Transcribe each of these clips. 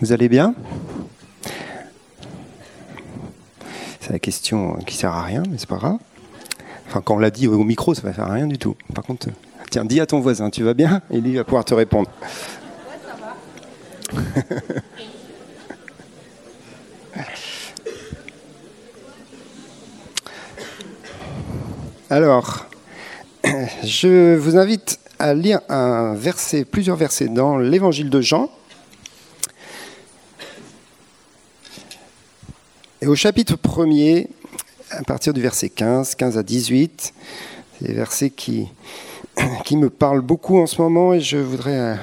Vous allez bien? C'est la question qui sert à rien, mais c'est pas grave. Enfin, quand on l'a dit au micro, ça va faire rien du tout. Par contre, tiens, dis à ton voisin, tu vas bien? Et lui va pouvoir te répondre. Alors, je vous invite à lire un verset, plusieurs versets dans l'évangile de Jean. Au chapitre 1er, à partir du verset 15, 15 à 18, c'est des versets qui, qui me parlent beaucoup en ce moment et je voudrais euh,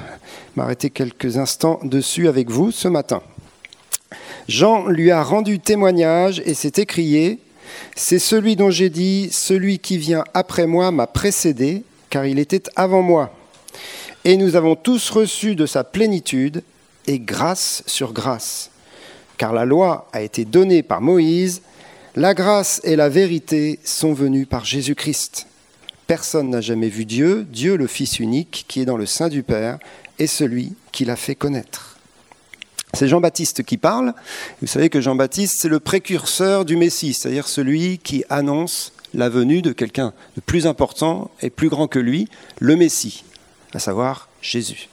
m'arrêter quelques instants dessus avec vous ce matin. Jean lui a rendu témoignage et s'est écrié, C'est celui dont j'ai dit, celui qui vient après moi m'a précédé, car il était avant moi. Et nous avons tous reçu de sa plénitude, et grâce sur grâce car la loi a été donnée par Moïse, la grâce et la vérité sont venues par Jésus-Christ. Personne n'a jamais vu Dieu, Dieu le Fils unique qui est dans le sein du Père, est celui qui l'a fait connaître. C'est Jean-Baptiste qui parle. Vous savez que Jean-Baptiste, c'est le précurseur du Messie, c'est-à-dire celui qui annonce la venue de quelqu'un de plus important et plus grand que lui, le Messie, à savoir Jésus.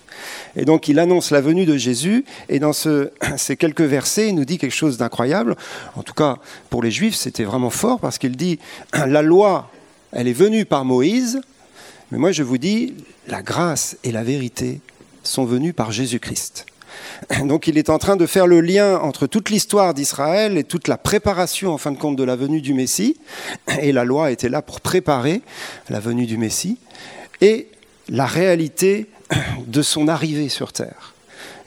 Et donc il annonce la venue de Jésus, et dans ces quelques versets, il nous dit quelque chose d'incroyable. En tout cas, pour les Juifs, c'était vraiment fort, parce qu'il dit, la loi, elle est venue par Moïse, mais moi je vous dis, la grâce et la vérité sont venues par Jésus-Christ. Donc il est en train de faire le lien entre toute l'histoire d'Israël et toute la préparation en fin de compte de la venue du Messie. Et la loi était là pour préparer la venue du Messie. Et la réalité de son arrivée sur terre.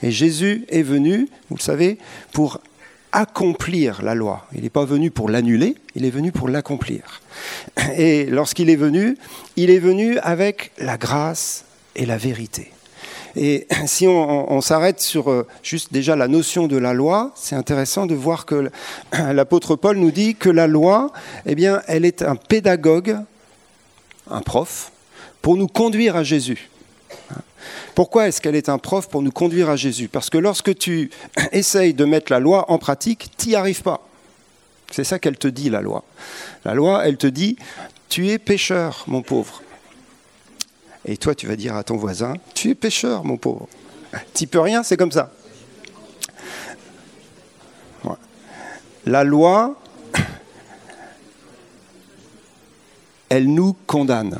Et Jésus est venu, vous le savez, pour accomplir la loi. Il n'est pas venu pour l'annuler, il est venu pour l'accomplir. Et lorsqu'il est venu, il est venu avec la grâce et la vérité. Et si on, s'arrête sur euh, juste déjà la notion de la loi, c'est intéressant de voir que l'apôtre Paul nous dit que la loi, eh bien, elle est un pédagogue, un prof, pour nous conduire à Jésus. Pourquoi est-ce qu'elle est un prof pour nous conduire à Jésus? Parce que lorsque tu essayes de mettre la loi en pratique, tu n'y arrives pas. C'est ça qu'elle te dit, la loi. La loi, elle te dit, tu es pécheur, mon pauvre. Et toi, tu vas dire à ton voisin, tu es pécheur, mon pauvre. Tu peux rien, c'est comme ça. La loi, elle nous condamne.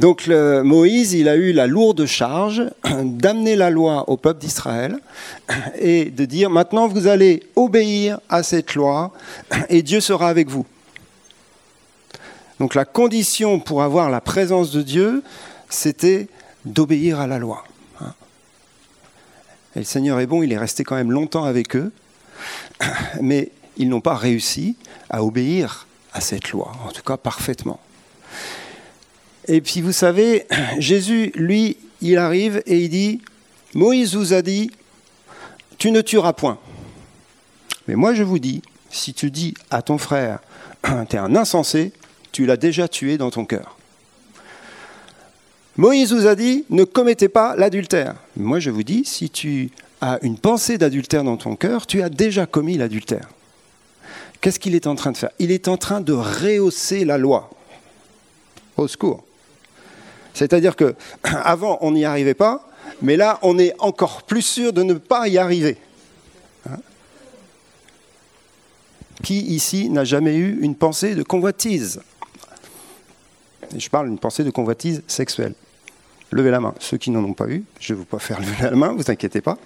Donc Moïse, il a eu la lourde charge d'amener la loi au peuple d'Israël et de dire maintenant vous allez obéir à cette loi et Dieu sera avec vous. Donc la condition pour avoir la présence de Dieu, c'était d'obéir à la loi. Et le Seigneur est bon, il est resté quand même longtemps avec eux, mais ils n'ont pas réussi à obéir à cette loi, en tout cas parfaitement. Et puis vous savez, Jésus, lui, il arrive et il dit, Moïse vous a dit, tu ne tueras point. Mais moi je vous dis, si tu dis à ton frère, tu es un insensé, tu l'as déjà tué dans ton cœur. Moïse vous a dit, ne commettez pas l'adultère. Moi je vous dis, si tu as une pensée d'adultère dans ton cœur, tu as déjà commis l'adultère. Qu'est-ce qu'il est en train de faire? Il est en train de rehausser la loi. Au secours. C'est-à-dire que avant on n'y arrivait pas, mais là on est encore plus sûr de ne pas y arriver. Hein Qui ici n'a jamais eu une pensée de convoitise? Je parle d'une pensée de convoitise sexuelle. Levez la main. Ceux qui n'en ont pas eu, je ne vais vous pas faire lever la main, vous inquiétez pas.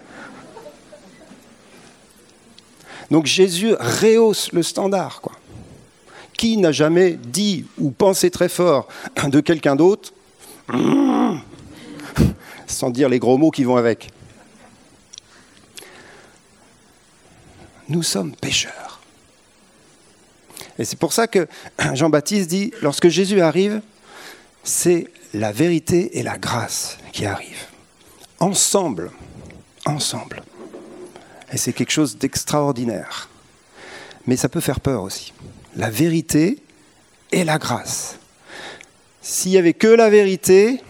Donc Jésus rehausse le standard. Qui n'a jamais dit ou pensé très fort de quelqu'un d'autre sans dire les gros mots qui vont avec. Nous sommes pécheurs. Et c'est pour ça que Jean-Baptiste dit, lorsque Jésus arrive, c'est la vérité et la grâce qui arrivent. Ensemble. Ensemble. Et c'est quelque chose d'extraordinaire. Mais ça peut faire peur aussi. La vérité et la grâce. S'il n'y avait que la vérité,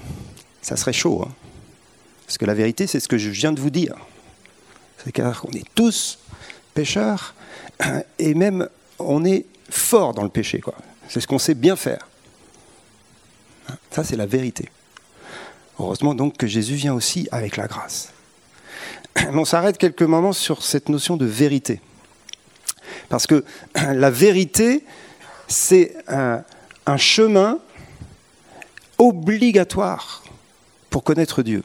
ça serait chaud. Hein. Parce que la vérité, c'est ce que je viens de vous dire. C'est qu'on est tous pécheurs et même on est fort dans le péché. C'est ce qu'on sait bien faire. Ça, c'est la vérité. Heureusement donc que Jésus vient aussi avec la grâce. on s'arrête quelques moments sur cette notion de vérité. Parce que la vérité, c'est un chemin obligatoire pour connaître Dieu.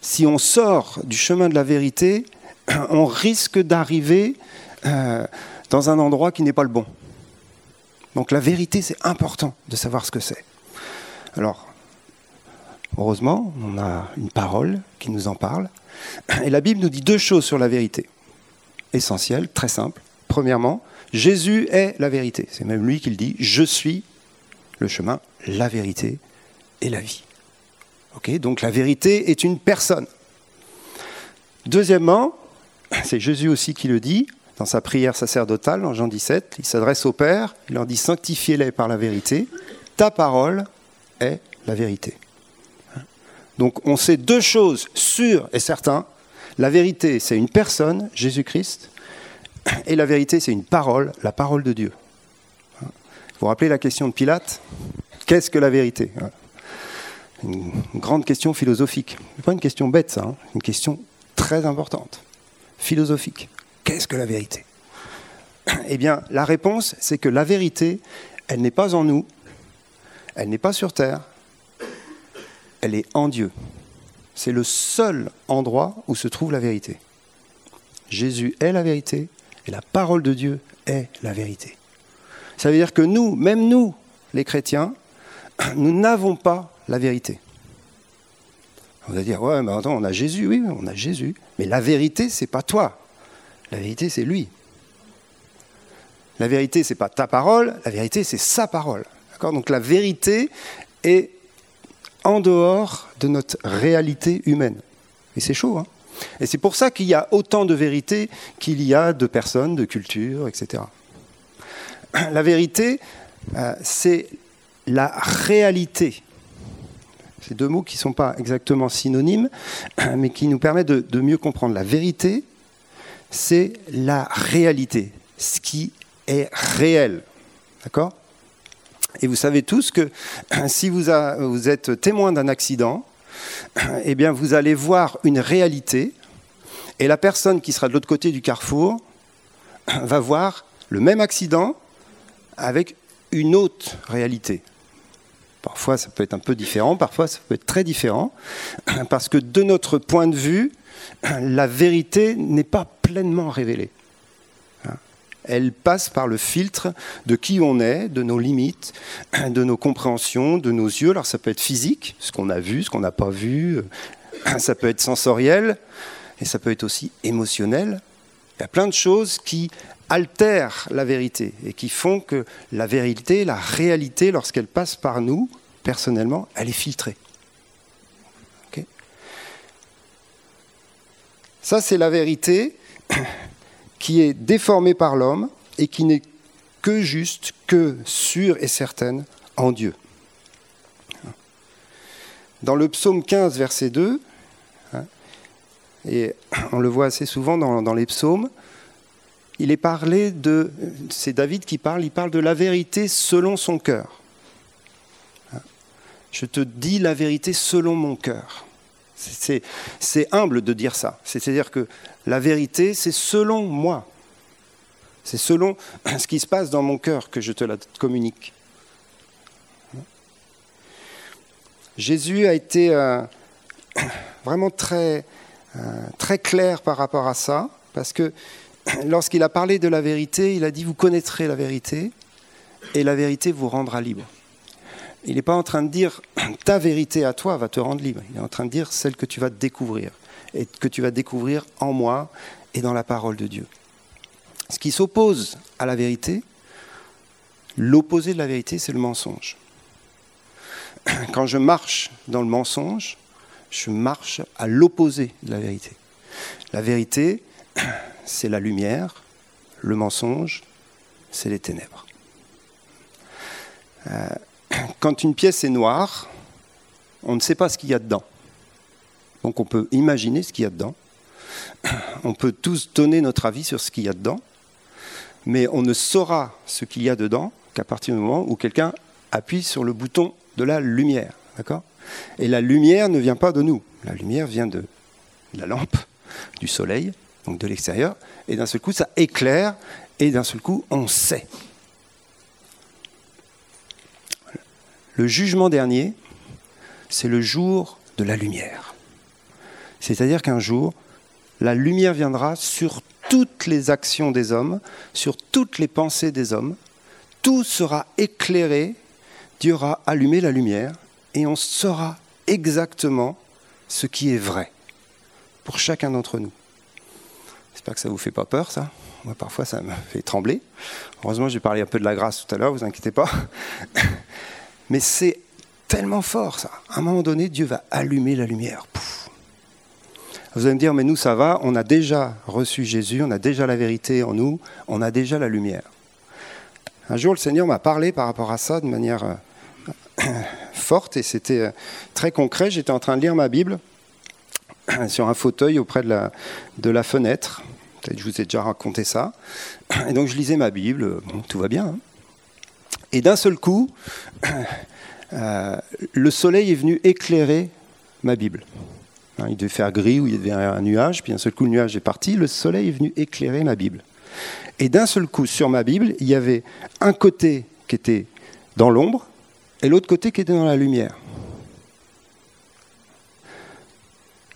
Si on sort du chemin de la vérité, on risque d'arriver euh, dans un endroit qui n'est pas le bon. Donc la vérité, c'est important de savoir ce que c'est. Alors, heureusement, on a une parole qui nous en parle. Et la Bible nous dit deux choses sur la vérité. Essentielles, très simples. Premièrement, Jésus est la vérité. C'est même lui qui le dit. Je suis le chemin, la vérité et la vie. Donc la vérité est une personne. Deuxièmement, c'est Jésus aussi qui le dit dans sa prière sacerdotale en Jean 17. Il s'adresse au Père, il leur dit Sanctifiez-les par la vérité. Ta parole est la vérité. Donc on sait deux choses sûres et certaines. La vérité, c'est une personne, Jésus-Christ, et la vérité, c'est une parole, la parole de Dieu. Vous vous rappelez la question de Pilate Qu'est-ce que la vérité Une grande question philosophique. Ce pas une question bête, ça, hein. une question très importante, philosophique. Qu'est-ce que la vérité Eh bien, la réponse, c'est que la vérité, elle n'est pas en nous, elle n'est pas sur terre, elle est en Dieu. C'est le seul endroit où se trouve la vérité. Jésus est la vérité et la parole de Dieu est la vérité. Ça veut dire que nous, même nous, les chrétiens, nous n'avons pas la vérité. On va dire, ouais, mais attends, on a Jésus, oui, on a Jésus. Mais la vérité, c'est pas toi. La vérité, c'est lui. La vérité, c'est pas ta parole, la vérité, c'est sa parole. Donc la vérité est en dehors de notre réalité humaine. Et c'est chaud, hein? Et c'est pour ça qu'il y a autant de vérité qu'il y a de personnes, de cultures, etc. La vérité, euh, c'est la réalité. C'est deux mots qui ne sont pas exactement synonymes, mais qui nous permettent de, mieux comprendre. La vérité, c'est la réalité, ce qui est réel. D'accord? Et vous savez tous que si vous, vous êtes témoin d'un accident, eh bien vous allez voir une réalité, et la personne qui sera de l'autre côté du carrefour va voir le même accident avec une autre réalité. Parfois, ça peut être un peu différent, parfois, ça peut être très différent, parce que de notre point de vue, la vérité n'est pas pleinement révélée. Elle passe par le filtre de qui on est, de nos limites, de nos compréhensions, de nos yeux. Alors ça peut être physique, ce qu'on a vu, ce qu'on n'a pas vu, ça peut être sensoriel, et ça peut être aussi émotionnel. Il y a plein de choses qui altèrent la vérité et qui font que la vérité, la réalité, lorsqu'elle passe par nous, personnellement, elle est filtrée. Ça, c'est la vérité qui est déformée par l'homme et qui n'est que juste, que sûre et certaine en Dieu. Dans le psaume 15, verset 2, hein, et on le voit assez souvent dans, dans les psaumes, il est parlé de, c'est David qui parle, il parle de la vérité selon son cœur. Je te dis la vérité selon mon cœur. C'est humble de dire ça. C'est-à-dire que la vérité, c'est selon moi. C'est selon ce qui se passe dans mon cœur que je te la communique. Jésus a été euh, vraiment très, euh, très clair par rapport à ça, parce que lorsqu'il a parlé de la vérité, il a dit, vous connaîtrez la vérité, et la vérité vous rendra libre. Il n'est pas en train de dire, ta vérité à toi va te rendre libre. Il est en train de dire celle que tu vas découvrir, et que tu vas découvrir en moi et dans la parole de Dieu. Ce qui s'oppose à la vérité, l'opposé de la vérité, c'est le mensonge. Quand je marche dans le mensonge, je marche à l'opposé de la vérité. La vérité, c'est la lumière, le mensonge, c'est les ténèbres. Euh, quand une pièce est noire, on ne sait pas ce qu'il y a dedans. Donc on peut imaginer ce qu'il y a dedans. On peut tous donner notre avis sur ce qu'il y a dedans. Mais on ne saura ce qu'il y a dedans qu'à partir du moment où quelqu'un appuie sur le bouton de la lumière. Et la lumière ne vient pas de nous. La lumière vient de la lampe, du soleil, donc de l'extérieur. Et d'un seul coup, ça éclaire. Et d'un seul coup, on sait. Le jugement dernier, c'est le jour de la lumière. C'est-à-dire qu'un jour, la lumière viendra sur toutes les actions des hommes, sur toutes les pensées des hommes. Tout sera éclairé, Dieu aura allumé la lumière, et on saura exactement ce qui est vrai pour chacun d'entre nous. J'espère que ça ne vous fait pas peur, ça. Moi, parfois, ça me fait trembler. Heureusement, j'ai parlé un peu de la grâce tout à l'heure, vous inquiétez pas. Mais c'est tellement fort, ça. À un moment donné, Dieu va allumer la lumière. Vous allez me dire, mais nous, ça va, on a déjà reçu Jésus, on a déjà la vérité en nous, on a déjà la lumière. Un jour, le Seigneur m'a parlé par rapport à ça de manière euh, forte et c'était euh, très concret. J'étais en train de lire ma Bible sur un fauteuil auprès de la, de la fenêtre. Peut-être je vous ai déjà raconté ça. Et donc je lisais ma Bible, tout va bien. Hein. Et d'un seul coup, euh, le soleil est venu éclairer ma Bible. Hein, il devait faire gris ou il devait avoir un nuage, puis d'un seul coup le nuage est parti, le soleil est venu éclairer ma Bible. Et d'un seul coup, sur ma Bible, il y avait un côté qui était dans l'ombre et l'autre côté qui était dans la lumière.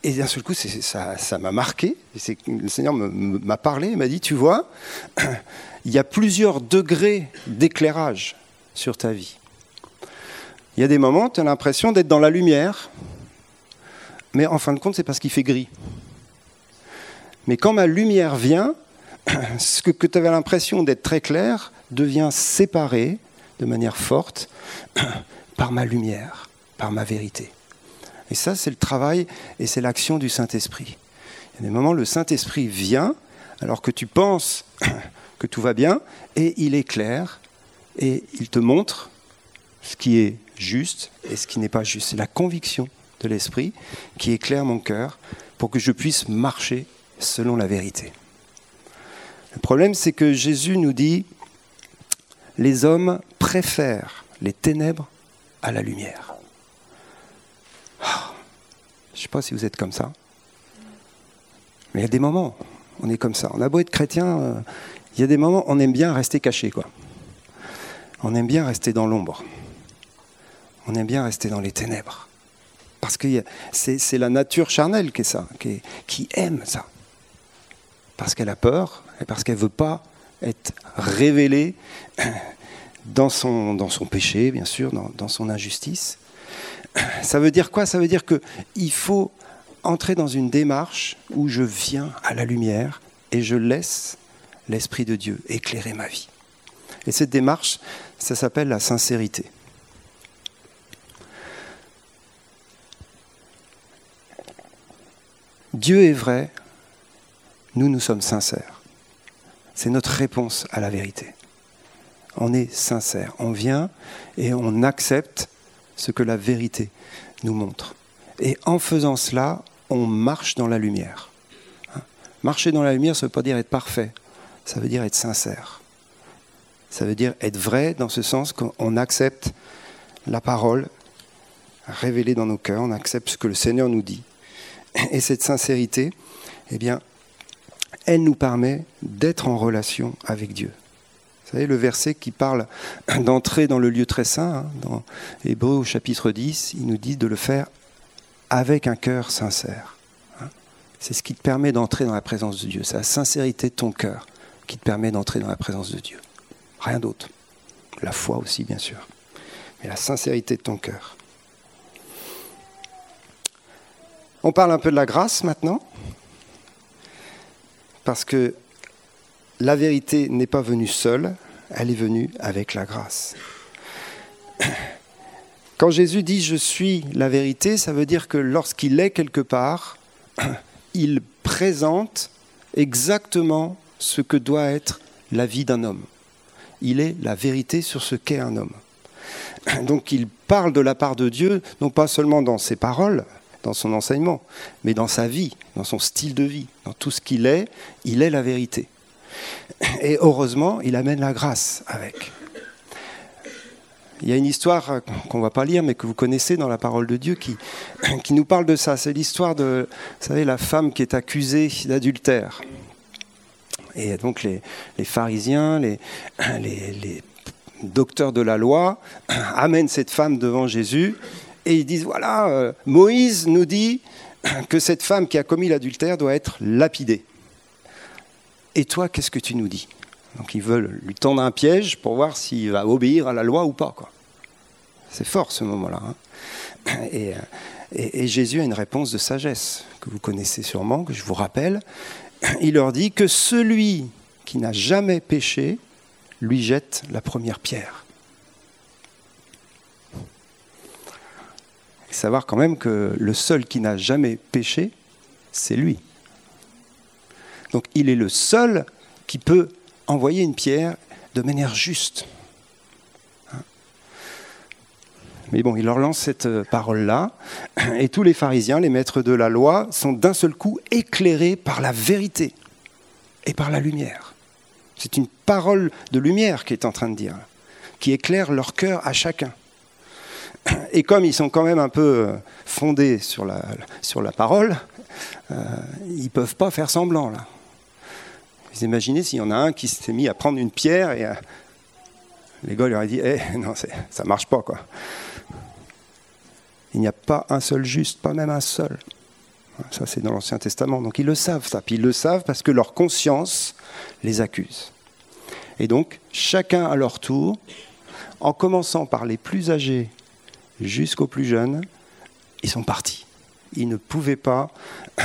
Et d'un seul coup, ça m'a marqué. Le Seigneur m'a parlé, il m'a dit, tu vois, il y a plusieurs degrés d'éclairage sur ta vie. Il y a des moments, tu as l'impression d'être dans la lumière, mais en fin de compte, c'est parce qu'il fait gris. Mais quand ma lumière vient, ce que, tu avais l'impression d'être très clair devient séparé de manière forte par ma lumière, par ma vérité. Et ça, c'est le travail et c'est l'action du Saint-Esprit. Il y a des moments, le Saint-Esprit vient alors que tu penses que tout va bien et il éclaire et il te montre ce qui est juste et ce qui n'est pas juste. C'est la conviction de l'Esprit qui éclaire mon cœur pour que je puisse marcher selon la vérité. Le problème, c'est que Jésus nous dit, les hommes préfèrent les ténèbres à la lumière. Je ne sais pas si vous êtes comme ça, mais il y a des moments, on est comme ça. On a beau être chrétien, euh, il y a des moments, on aime bien rester caché, quoi. On aime bien rester dans l'ombre. On aime bien rester dans les ténèbres. Parce que c'est la nature charnelle qui est ça, qui, aime ça. Parce qu'elle a peur et parce qu'elle ne veut pas être révélée dans son, péché, bien sûr, dans son injustice. Ça veut dire quoi? Ça veut dire qu'il faut entrer dans une démarche où je viens à la lumière et je laisse l'Esprit de Dieu éclairer ma vie. Et cette démarche, ça s'appelle la sincérité. Dieu est vrai, nous, nous sommes sincères. C'est notre réponse à la vérité. On est sincère, on vient et on accepte ce que la vérité nous montre. Et en faisant cela, on marche dans la lumière. Hein? Marcher dans la lumière, ça ne veut pas dire être parfait, ça veut dire être sincère. Ça veut dire être vrai dans ce sens qu'on accepte la parole révélée dans nos cœurs, on accepte ce que le Seigneur nous dit. Et cette sincérité, eh bien, elle nous permet d'être en relation avec Dieu. Vous savez, le verset qui parle d'entrer dans le lieu très saint, hein, dans Hébreu au chapitre 10, il nous dit de le faire avec un cœur sincère. Hein. C'est ce qui te permet d'entrer dans la présence de Dieu. C'est la sincérité de ton cœur qui te permet d'entrer dans la présence de Dieu. Rien d'autre. La foi aussi, bien sûr. Mais la sincérité de ton cœur. On parle un peu de la grâce maintenant. Parce que la vérité n'est pas venue seule, elle est venue avec la grâce. Quand Jésus dit je suis la vérité, ça veut dire que lorsqu'il est quelque part, il présente exactement ce que doit être la vie d'un homme il est la vérité sur ce qu'est un homme. Donc il parle de la part de Dieu, non pas seulement dans ses paroles, dans son enseignement, mais dans sa vie, dans son style de vie, dans tout ce qu'il est, il est la vérité. Et heureusement, il amène la grâce avec. Il y a une histoire qu'on ne va pas lire, mais que vous connaissez dans la parole de Dieu, qui, nous parle de ça. C'est l'histoire de, vous la femme qui est accusée d'adultère. Et donc les, pharisiens, les, les, docteurs de la loi amènent cette femme devant Jésus et ils disent, voilà, euh, Moïse nous dit que cette femme qui a commis l'adultère doit être lapidée. Et toi, qu'est-ce que tu nous dis? Donc ils veulent lui tendre un piège pour voir s'il va obéir à la loi ou pas. C'est fort ce moment-là. Hein. Euh, et, Jésus a une réponse de sagesse que vous connaissez sûrement, que je vous rappelle. Il leur dit que celui qui n'a jamais péché lui jette la première pierre. Et savoir quand même que le seul qui n'a jamais péché, c'est lui. Donc il est le seul qui peut envoyer une pierre de manière juste. Mais bon, il leur lance cette euh, parole-là, et tous les pharisiens, les maîtres de la loi, sont d'un seul coup éclairés par la vérité et par la lumière. C'est une parole de lumière qui est en train de dire, qui éclaire leur cœur à chacun. Et comme ils sont quand même un peu euh, fondés sur la, parole, euh, ils ne peuvent pas faire semblant là. Vous imaginez s'il y en a un qui s'est mis à prendre une pierre et les gars lui auraient dit eh, non, ça marche pas quoi. Il n'y a pas un seul juste, pas même un seul. Ça, c'est dans l'Ancien Testament. Donc ils le savent, ça. Puis ils le savent parce que leur conscience les accuse. Et donc, chacun à leur tour, en commençant par les plus âgés jusqu'aux plus jeunes, ils sont partis. Ils ne pouvaient pas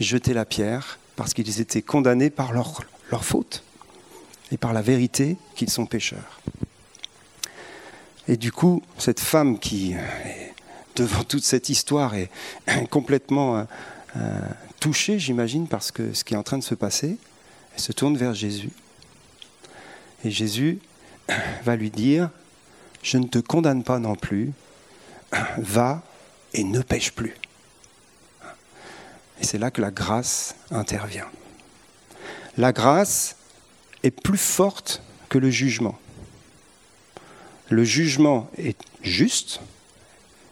jeter la pierre parce qu'ils étaient condamnés par leur, leur faute et par la vérité qu'ils sont pécheurs. Et du coup, cette femme qui devant toute cette histoire est complètement euh, euh, touchée, j'imagine, parce que ce qui est en train de se passer, elle se tourne vers Jésus. Et Jésus va lui dire, je ne te condamne pas non plus, va et ne pêche plus. Et c'est là que la grâce intervient. La grâce est plus forte que le jugement. Le jugement est juste,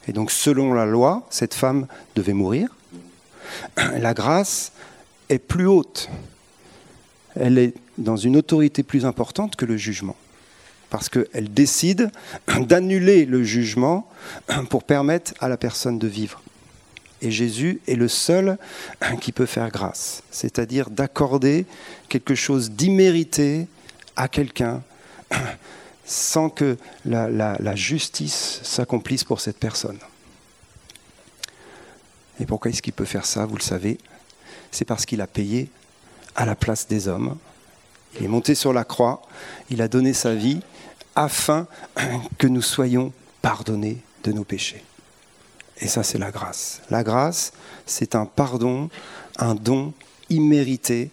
et donc, selon la loi, cette femme devait mourir. La grâce est plus haute. Elle est dans une autorité plus importante que le jugement. Parce qu'elle décide d'annuler le jugement pour permettre à la personne de vivre. Et Jésus est le seul qui peut faire grâce, c'est-à-dire d'accorder quelque chose d'immérité à quelqu'un sans que la, justice s'accomplisse pour cette personne. Et pourquoi est-ce qu'il peut faire ça Vous le savez, c'est parce qu'il a payé à la place des hommes. Il est monté sur la croix, il a donné sa vie afin que nous soyons pardonnés de nos péchés. Et ça, c'est la grâce. La grâce, c'est un pardon, un don immérité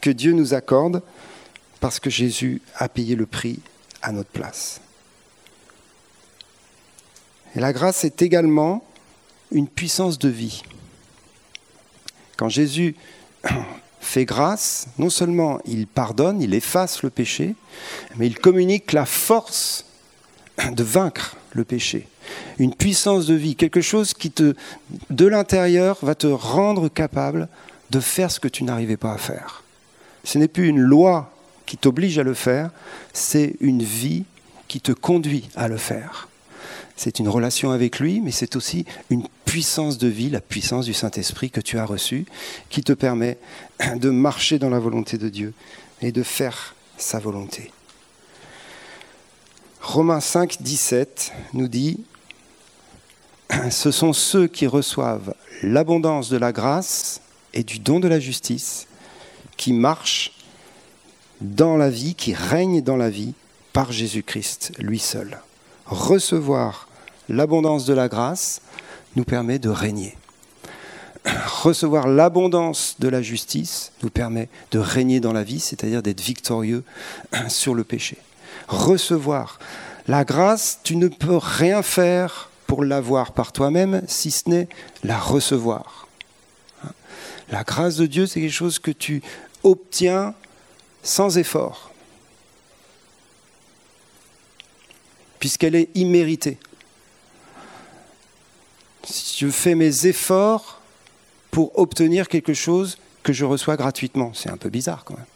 que Dieu nous accorde parce que Jésus a payé le prix à notre place. Et la grâce est également une puissance de vie. Quand Jésus fait grâce, non seulement il pardonne, il efface le péché, mais il communique la force de vaincre le péché. Une puissance de vie, quelque chose qui te, de l'intérieur, va te rendre capable de faire ce que tu n'arrivais pas à faire. Ce n'est plus une loi qui t'oblige à le faire, c'est une vie qui te conduit à le faire. C'est une relation avec lui, mais c'est aussi une puissance de vie, la puissance du Saint-Esprit que tu as reçue, qui te permet de marcher dans la volonté de Dieu et de faire sa volonté. Romains 5, 17 nous dit, ce sont ceux qui reçoivent l'abondance de la grâce et du don de la justice, qui marchent dans la vie, qui règne dans la vie par Jésus-Christ, lui seul. Recevoir l'abondance de la grâce nous permet de régner. Recevoir l'abondance de la justice nous permet de régner dans la vie, c'est-à-dire d'être victorieux sur le péché. Recevoir la grâce, tu ne peux rien faire pour l'avoir par toi-même, si ce n'est la recevoir. La grâce de Dieu, c'est quelque chose que tu obtiens sans effort, puisqu'elle est imméritée. Si je fais mes efforts pour obtenir quelque chose que je reçois gratuitement, c'est un peu bizarre quand même.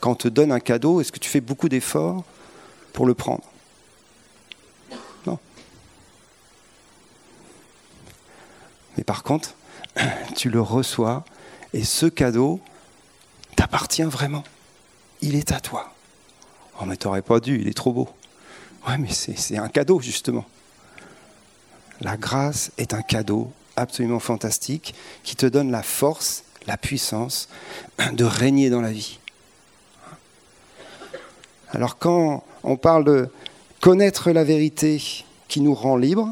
Quand on te donne un cadeau, est-ce que tu fais beaucoup d'efforts pour le prendre Non. Mais par contre, tu le reçois et ce cadeau t'appartient vraiment. Il est à toi. Oh, mais t'aurais pas dû, il est trop beau. Ouais, mais c'est un cadeau, justement. La grâce est un cadeau absolument fantastique qui te donne la force, la puissance de régner dans la vie. Alors quand on parle de connaître la vérité qui nous rend libres,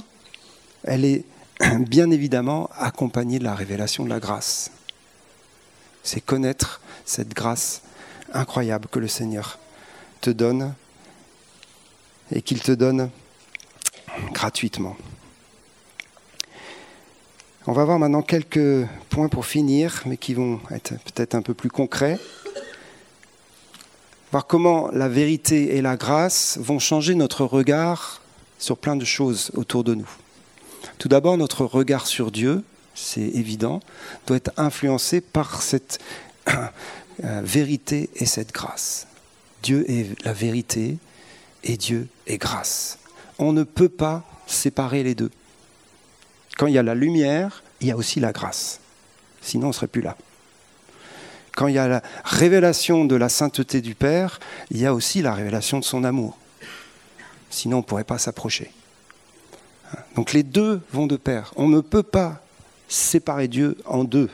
elle est bien évidemment accompagnée de la révélation de la grâce. C'est connaître cette grâce incroyable que le Seigneur te donne et qu'il te donne gratuitement. On va voir maintenant quelques points pour finir, mais qui vont être peut-être un peu plus concrets. Voir comment la vérité et la grâce vont changer notre regard sur plein de choses autour de nous. Tout d'abord, notre regard sur Dieu, c'est évident, doit être influencé par cette euh, vérité et cette grâce. Dieu est la vérité et Dieu est grâce. On ne peut pas séparer les deux. Quand il y a la lumière, il y a aussi la grâce. Sinon, on ne serait plus là. Quand il y a la révélation de la sainteté du Père, il y a aussi la révélation de son amour. Sinon, on ne pourrait pas s'approcher. Donc les deux vont de pair. On ne peut pas séparer Dieu en deux.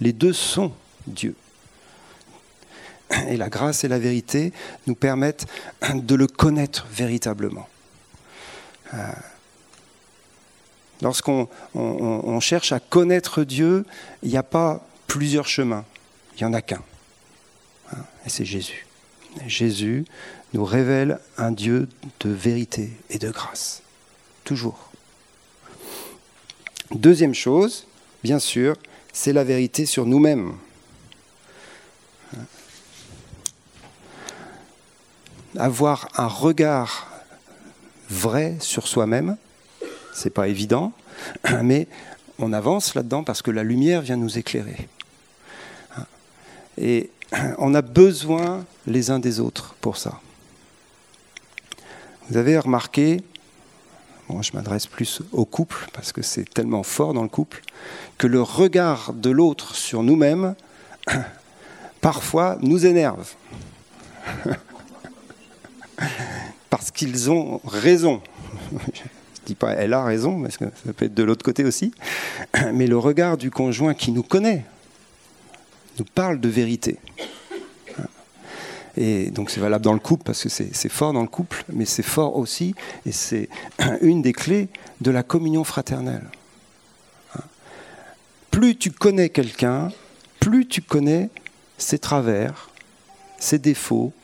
Les deux sont Dieu. Et la grâce et la vérité nous permettent de le connaître véritablement. Lorsqu'on cherche à connaître Dieu, il n'y a pas plusieurs chemins, il n'y en a qu'un. Hein, et c'est Jésus. Jésus nous révèle un Dieu de vérité et de grâce. Toujours. Deuxième chose, bien sûr, c'est la vérité sur nous-mêmes. avoir un regard vrai sur soi-même, c'est pas évident, mais on avance là-dedans parce que la lumière vient nous éclairer. Et on a besoin les uns des autres pour ça. Vous avez remarqué, bon, je m'adresse plus au couple parce que c'est tellement fort dans le couple, que le regard de l'autre sur nous-mêmes, parfois, nous énerve. parce qu'ils ont raison. Je ne dis pas elle a raison, parce que ça peut être de l'autre côté aussi. Mais le regard du conjoint qui nous connaît nous parle de vérité. Et donc c'est valable dans le couple parce que c'est fort dans le couple, mais c'est fort aussi, et c'est une des clés de la communion fraternelle. Plus tu connais quelqu'un, plus tu connais ses travers, ses défauts,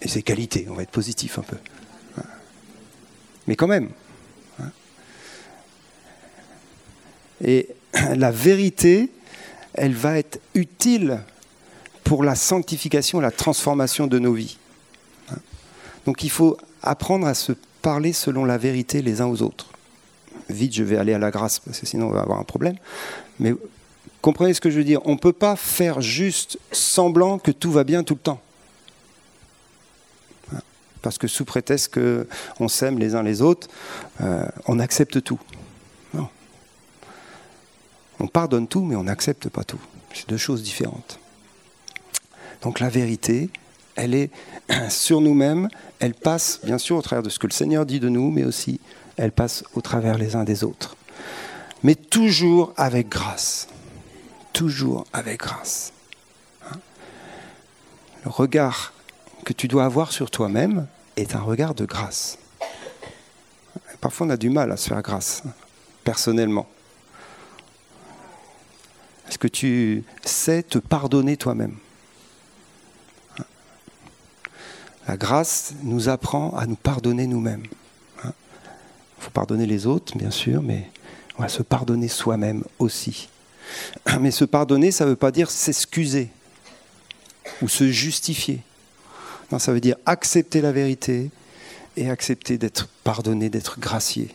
et ses qualités. On va être positif un peu. Mais quand même. Et la vérité, elle va être utile pour la sanctification, la transformation de nos vies. Donc il faut apprendre à se parler selon la vérité les uns aux autres. Vite, je vais aller à la grâce, parce que sinon on va avoir un problème. Mais comprenez ce que je veux dire. On ne peut pas faire juste semblant que tout va bien tout le temps parce que sous prétexte qu'on s'aime les uns les autres, euh, on accepte tout. On pardonne tout, mais on n'accepte pas tout. C'est deux choses différentes. Donc la vérité, elle est sur nous-mêmes, elle passe bien sûr au travers de ce que le Seigneur dit de nous, mais aussi elle passe au travers les uns des autres. Mais toujours avec grâce. Toujours avec grâce. Hein? le regard que tu dois avoir sur toi-même est un regard de grâce. Parfois, on a du mal à se faire grâce, personnellement. Que tu sais te pardonner toi-même La grâce nous apprend à nous pardonner nous-mêmes. faut pardonner les autres, bien sûr, mais on va se pardonner soi-même aussi. Mais se pardonner, ça ne veut pas dire s'excuser ou se justifier. Non, ça veut dire accepter la vérité et accepter d'être pardonné, d'être gracié.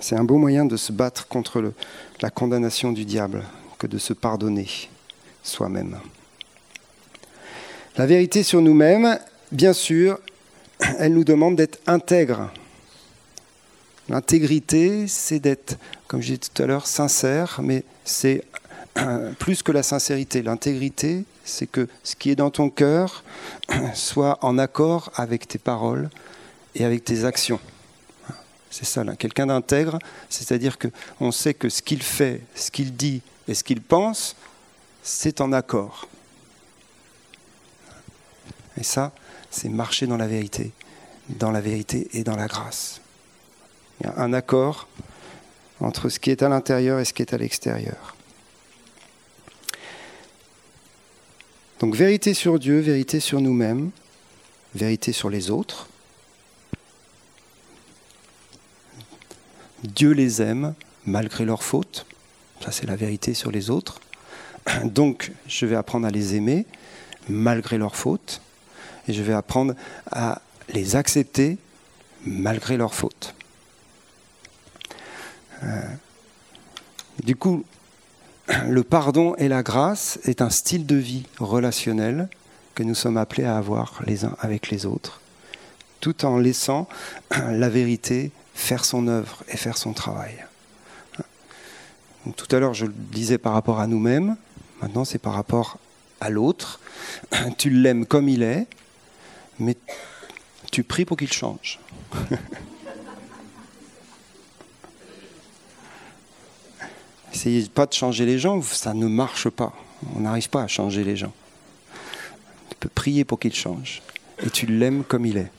C'est un beau moyen de se battre contre la condamnation du diable que de se pardonner soi-même. La vérité sur nous-mêmes, bien sûr, elle nous demande d'être intègre. L'intégrité, c'est d'être, comme j'ai dit tout à l'heure, sincère, mais c'est plus que la sincérité. L'intégrité, c'est que ce qui est dans ton cœur soit en accord avec tes paroles et avec tes actions. C'est ça. Quelqu'un d'intègre, c'est-à-dire qu'on sait que ce qu'il fait, ce qu'il dit et ce qu'il pense, c'est en accord. Et ça, c'est marcher dans la vérité, dans la vérité et dans la grâce. Il y a un accord entre ce qui est à l'intérieur et ce qui est à l'extérieur. Donc vérité sur Dieu, vérité sur nous-mêmes, vérité sur les autres. Dieu les aime malgré leurs fautes. Ça, c'est la vérité sur les autres. Donc, je vais apprendre à les aimer malgré leurs fautes. Et je vais apprendre à les accepter malgré leurs fautes. Euh, du coup, le pardon et la grâce est un style de vie relationnel que nous sommes appelés à avoir les uns avec les autres, tout en laissant la vérité faire son œuvre et faire son travail. tout à l'heure, je le disais par rapport à nous-mêmes, maintenant c'est par rapport à l'autre. Tu l'aimes comme il est, mais tu pries pour qu'il change. Essayez pas de changer les gens, ça ne marche pas. On n'arrive pas à changer les gens. Tu peux prier pour qu'il change. Et tu l'aimes comme il est.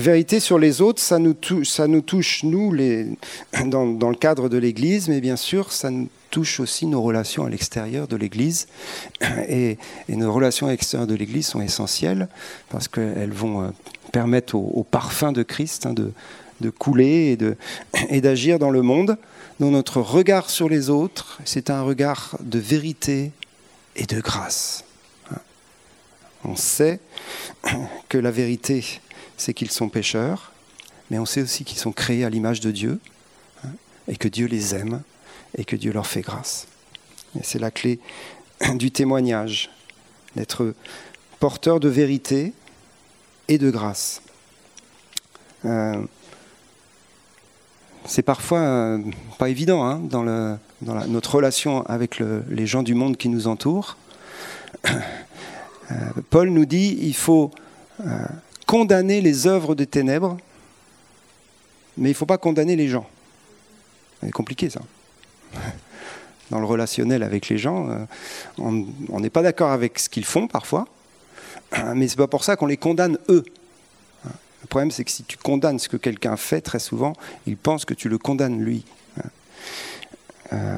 Vérité sur les autres, ça nous touche, nous, dans, le cadre de l'Église, mais bien sûr, ça nous touche aussi nos relations à l'extérieur de l'Église. Et, nos relations à l'extérieur de l'Église sont essentielles parce qu'elles vont euh, permettre au, parfum de Christ hein, de, de couler et d'agir dans le monde. Donc notre regard sur les autres, c'est un regard de vérité et de grâce. On sait que la vérité, c'est qu'ils sont pécheurs, mais on sait aussi qu'ils sont créés à l'image de Dieu et que Dieu les aime et que Dieu leur fait grâce. C'est la clé du témoignage, d'être porteur de vérité et de grâce. Euh, c'est parfois euh, pas évident hein, dans, notre relation avec les gens du monde qui nous entourent. Euh, Paul nous dit il faut condamner les œuvres des ténèbres, mais il ne faut pas condamner les gens. C'est compliqué ça. Dans le relationnel avec les gens, on n'est pas d'accord avec ce qu'ils font parfois, mais c'est pas pour ça qu'on les condamne eux. Le problème, c'est que si tu condamnes ce que quelqu'un fait, très souvent, il pense que tu le condamnes lui. Euh,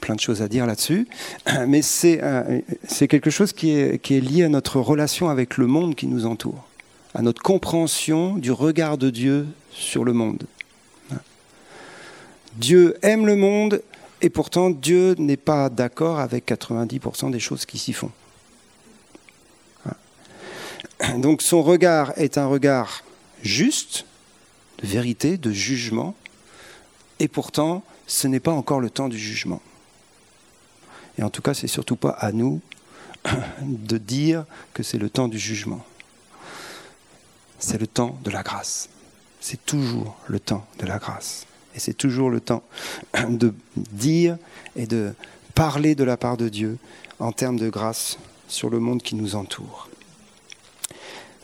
plein de choses à dire là-dessus, mais euh, c'est quelque chose qui est, qui est lié à notre relation avec le monde qui nous entoure, à notre compréhension du regard de Dieu sur le monde. Dieu aime le monde et pourtant Dieu n'est pas d'accord avec 90% des choses qui s'y font. Donc son regard est un regard juste, de vérité, de jugement, et pourtant ce n'est pas encore le temps du jugement. Et en tout cas, c'est surtout pas à nous de dire que c'est le temps du jugement. C'est le temps de la grâce. C'est toujours le temps de la grâce. Et c'est toujours le temps de dire et de parler de la part de Dieu en termes de grâce sur le monde qui nous entoure.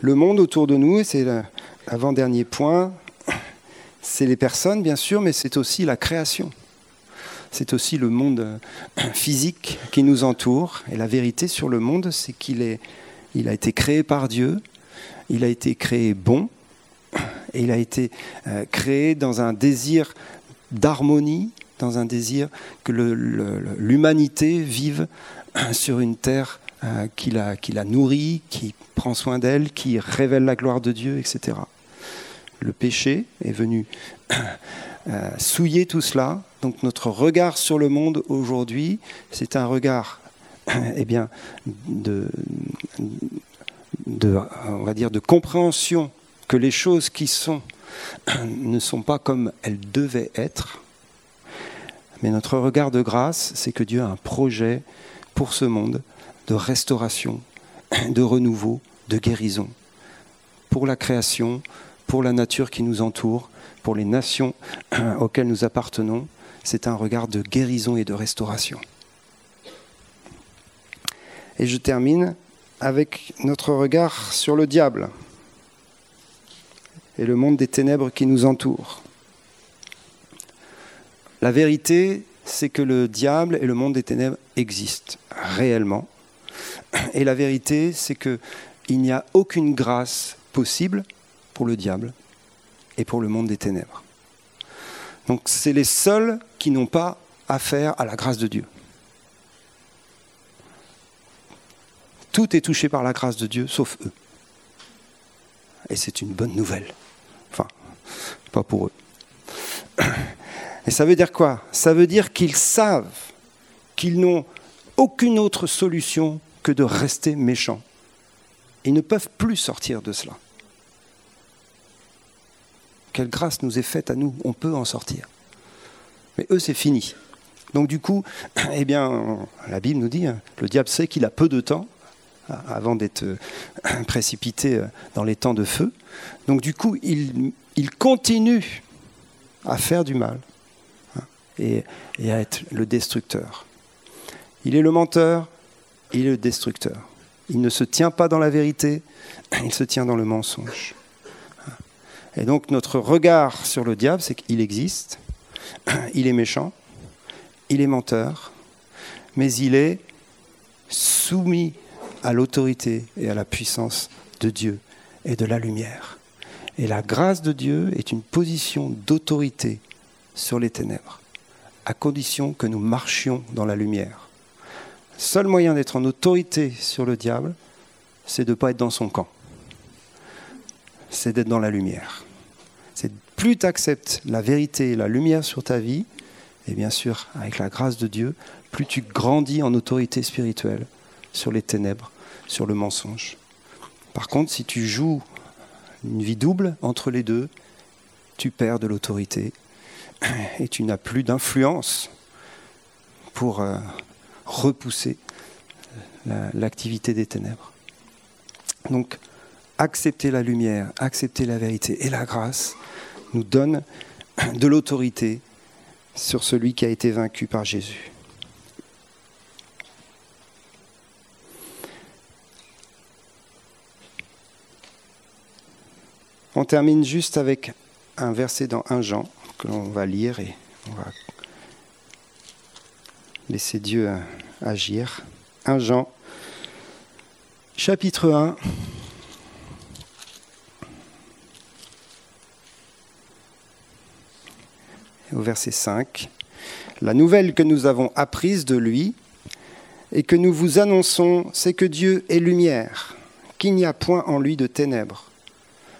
Le monde autour de nous, c'est l'avant-dernier point, c'est les personnes, bien sûr, mais c'est aussi la création. C'est aussi le monde euh, physique qui nous entoure. Et la vérité sur le monde, c'est qu'il a été créé par Dieu, il a été créé bon, et il a été euh, créé dans un désir d'harmonie, dans un désir que l'humanité vive sur une terre euh, qui la nourrit, qui prend soin d'elle, qui révèle la gloire de Dieu, etc. Le péché est venu euh, souiller tout cela. Donc notre regard sur le monde aujourd'hui, c'est un regard eh bien, de, compréhension que les choses qui sont ne sont pas comme elles devaient être. Mais notre regard de grâce, c'est que Dieu a un projet pour ce monde de restauration, de renouveau, de guérison, pour la création, pour la nature qui nous entoure, pour les nations auxquelles nous appartenons. C'est un regard de guérison et de restauration. Et je termine avec notre regard sur le diable et le monde des ténèbres qui nous entoure. La vérité, c'est que le diable et le monde des ténèbres existent réellement. Et la vérité, c'est qu'il n'y a aucune grâce possible pour le diable et pour le monde des ténèbres. Donc c'est les seuls qui n'ont pas affaire à la grâce de Dieu. Tout est touché par la grâce de Dieu, sauf eux. Et c'est une bonne nouvelle. Enfin, pas pour eux. Et ça veut dire quoi? Ça veut dire qu'ils savent qu'ils n'ont aucune autre solution que de rester méchants. Ils ne peuvent plus sortir de cela. Quelle grâce nous est faite à nous, on peut en sortir. Mais eux, c'est fini. Donc du coup, eh bien, la Bible nous dit, hein, le diable sait qu'il a peu de temps avant d'être euh, précipité euh, dans les temps de feu. Donc du coup, il, il continue à faire du mal hein, et, et, à être le destructeur. Il est le menteur, il est le destructeur. Il ne se tient pas dans la vérité, il se tient dans le mensonge. Et donc notre regard sur le diable, c'est qu'il existe, il est méchant, il est menteur, mais il est soumis à l'autorité et à la puissance de Dieu et de la lumière. Et la grâce de Dieu est une position d'autorité sur les ténèbres, à condition que nous marchions dans la lumière. Seul moyen d'être en autorité sur le diable, c'est de ne pas être dans son camp. C'est d'être dans la lumière. C'est plus tu acceptes la vérité et la lumière sur ta vie, et bien sûr, avec la grâce de Dieu, plus tu grandis en autorité spirituelle sur les ténèbres, sur le mensonge. Par contre, si tu joues une vie double entre les deux, tu perds de l'autorité et tu n'as plus d'influence pour euh, repousser l'activité des ténèbres. Donc, accepter la lumière, accepter la vérité et la grâce nous donne de l'autorité sur celui qui a été vaincu par Jésus. On termine juste avec un verset dans 1 Jean que l'on va lire et on va laisser Dieu agir. 1 Jean, chapitre 1. Au verset 5. La nouvelle que nous avons apprise de lui et que nous vous annonçons, c'est que Dieu est lumière, qu'il n'y a point en lui de ténèbres.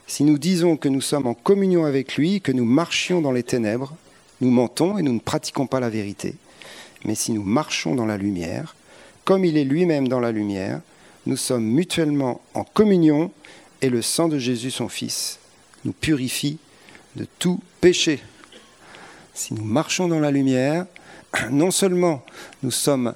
Si nous disons que nous sommes en communion avec lui, que nous marchions dans les ténèbres, nous mentons et nous ne pratiquons pas la vérité. Mais si nous marchons dans la lumière, comme il est lui-même dans la lumière, nous sommes mutuellement en communion et le sang de Jésus, son Fils, nous purifie de tout péché. Si nous marchons dans la lumière, non seulement nous sommes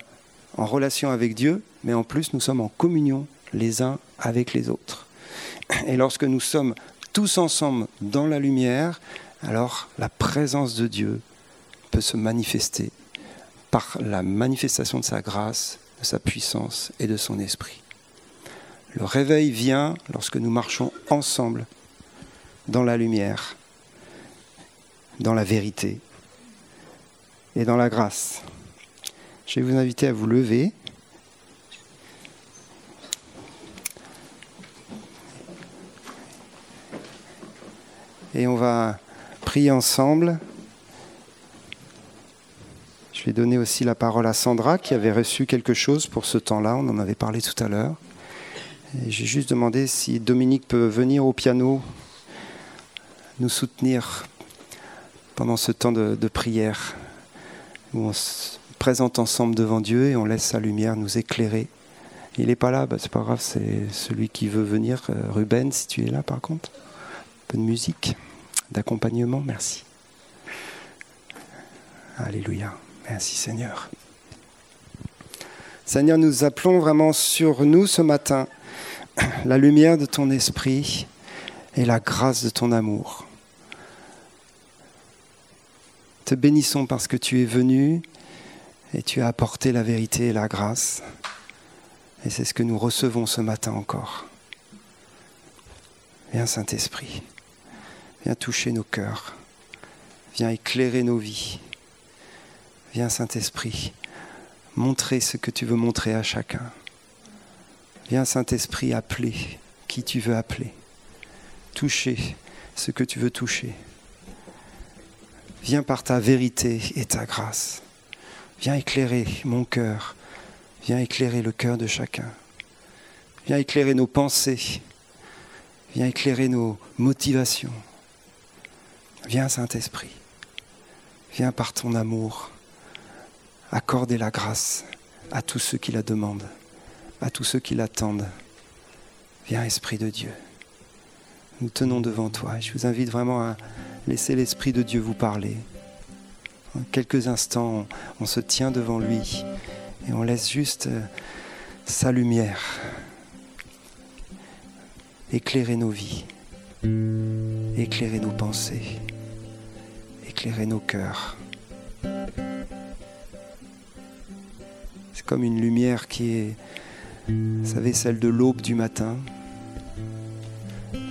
en relation avec Dieu, mais en plus nous sommes en communion les uns avec les autres. Et lorsque nous sommes tous ensemble dans la lumière, alors la présence de Dieu peut se manifester par la manifestation de sa grâce, de sa puissance et de son esprit. Le réveil vient lorsque nous marchons ensemble dans la lumière, dans la vérité et dans la grâce. Je vais vous inviter à vous lever. et on va prier ensemble. Je vais donner aussi la parole à Sandra qui avait reçu quelque chose pour ce temps-là. On en avait parlé tout à l'heure. J'ai juste demandé si Dominique peut venir au piano nous soutenir pendant ce temps de, prière où on se présente ensemble devant Dieu et on laisse sa lumière nous éclairer. Il n'est pas là, bah, c'est pas grave, c'est celui qui veut venir. Euh, Ruben, si tu es là par contre. Un peu de musique, d'accompagnement, merci. Alléluia. Merci Seigneur. Seigneur, nous appelons vraiment sur nous ce matin la lumière de ton esprit et la grâce de ton amour. Te bénissons parce que tu es venu et tu as apporté la vérité et la grâce. Et c'est ce que nous recevons ce matin encore. Viens Saint-Esprit, viens toucher nos cœurs, viens éclairer nos vies. Viens Saint-Esprit, montrer ce que tu veux montrer à chacun. Viens Saint-Esprit appeler qui tu veux appeler. Toucher ce que tu veux toucher. Viens par ta vérité et ta grâce. Viens éclairer mon cœur. Viens éclairer le cœur de chacun. Viens éclairer nos pensées. Viens éclairer nos motivations. Viens Saint-Esprit. Viens par ton amour accorder la grâce à tous ceux qui la demandent, à tous ceux qui l'attendent. Viens Esprit de Dieu. Nous tenons devant toi. Je vous invite vraiment à laisser l'Esprit de Dieu vous parler. En quelques instants, on, se tient devant lui et on laisse juste euh, sa lumière éclairer nos vies, éclairer nos pensées, éclairer nos cœurs. C'est comme une lumière qui est, vous savez, celle de l'aube du matin,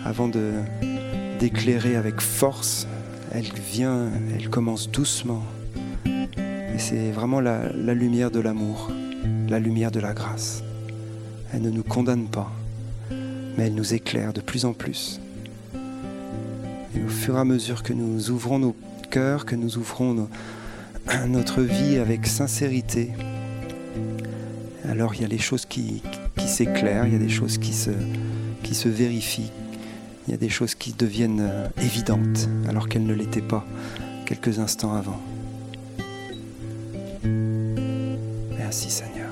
avant de d'éclairer avec force, elle vient, elle commence doucement. Et c'est vraiment la, lumière de l'amour, la lumière de la grâce. Elle ne nous condamne pas, mais elle nous éclaire de plus en plus. Et au fur et à mesure que nous ouvrons nos cœurs, que nous ouvrons notre vie avec sincérité, alors il y a les choses qui, s'éclairent, il y a des choses qui se, qui se vérifient, il y a des choses qui deviennent euh, évidentes alors qu'elles ne l'étaient pas quelques instants avant. Merci Seigneur.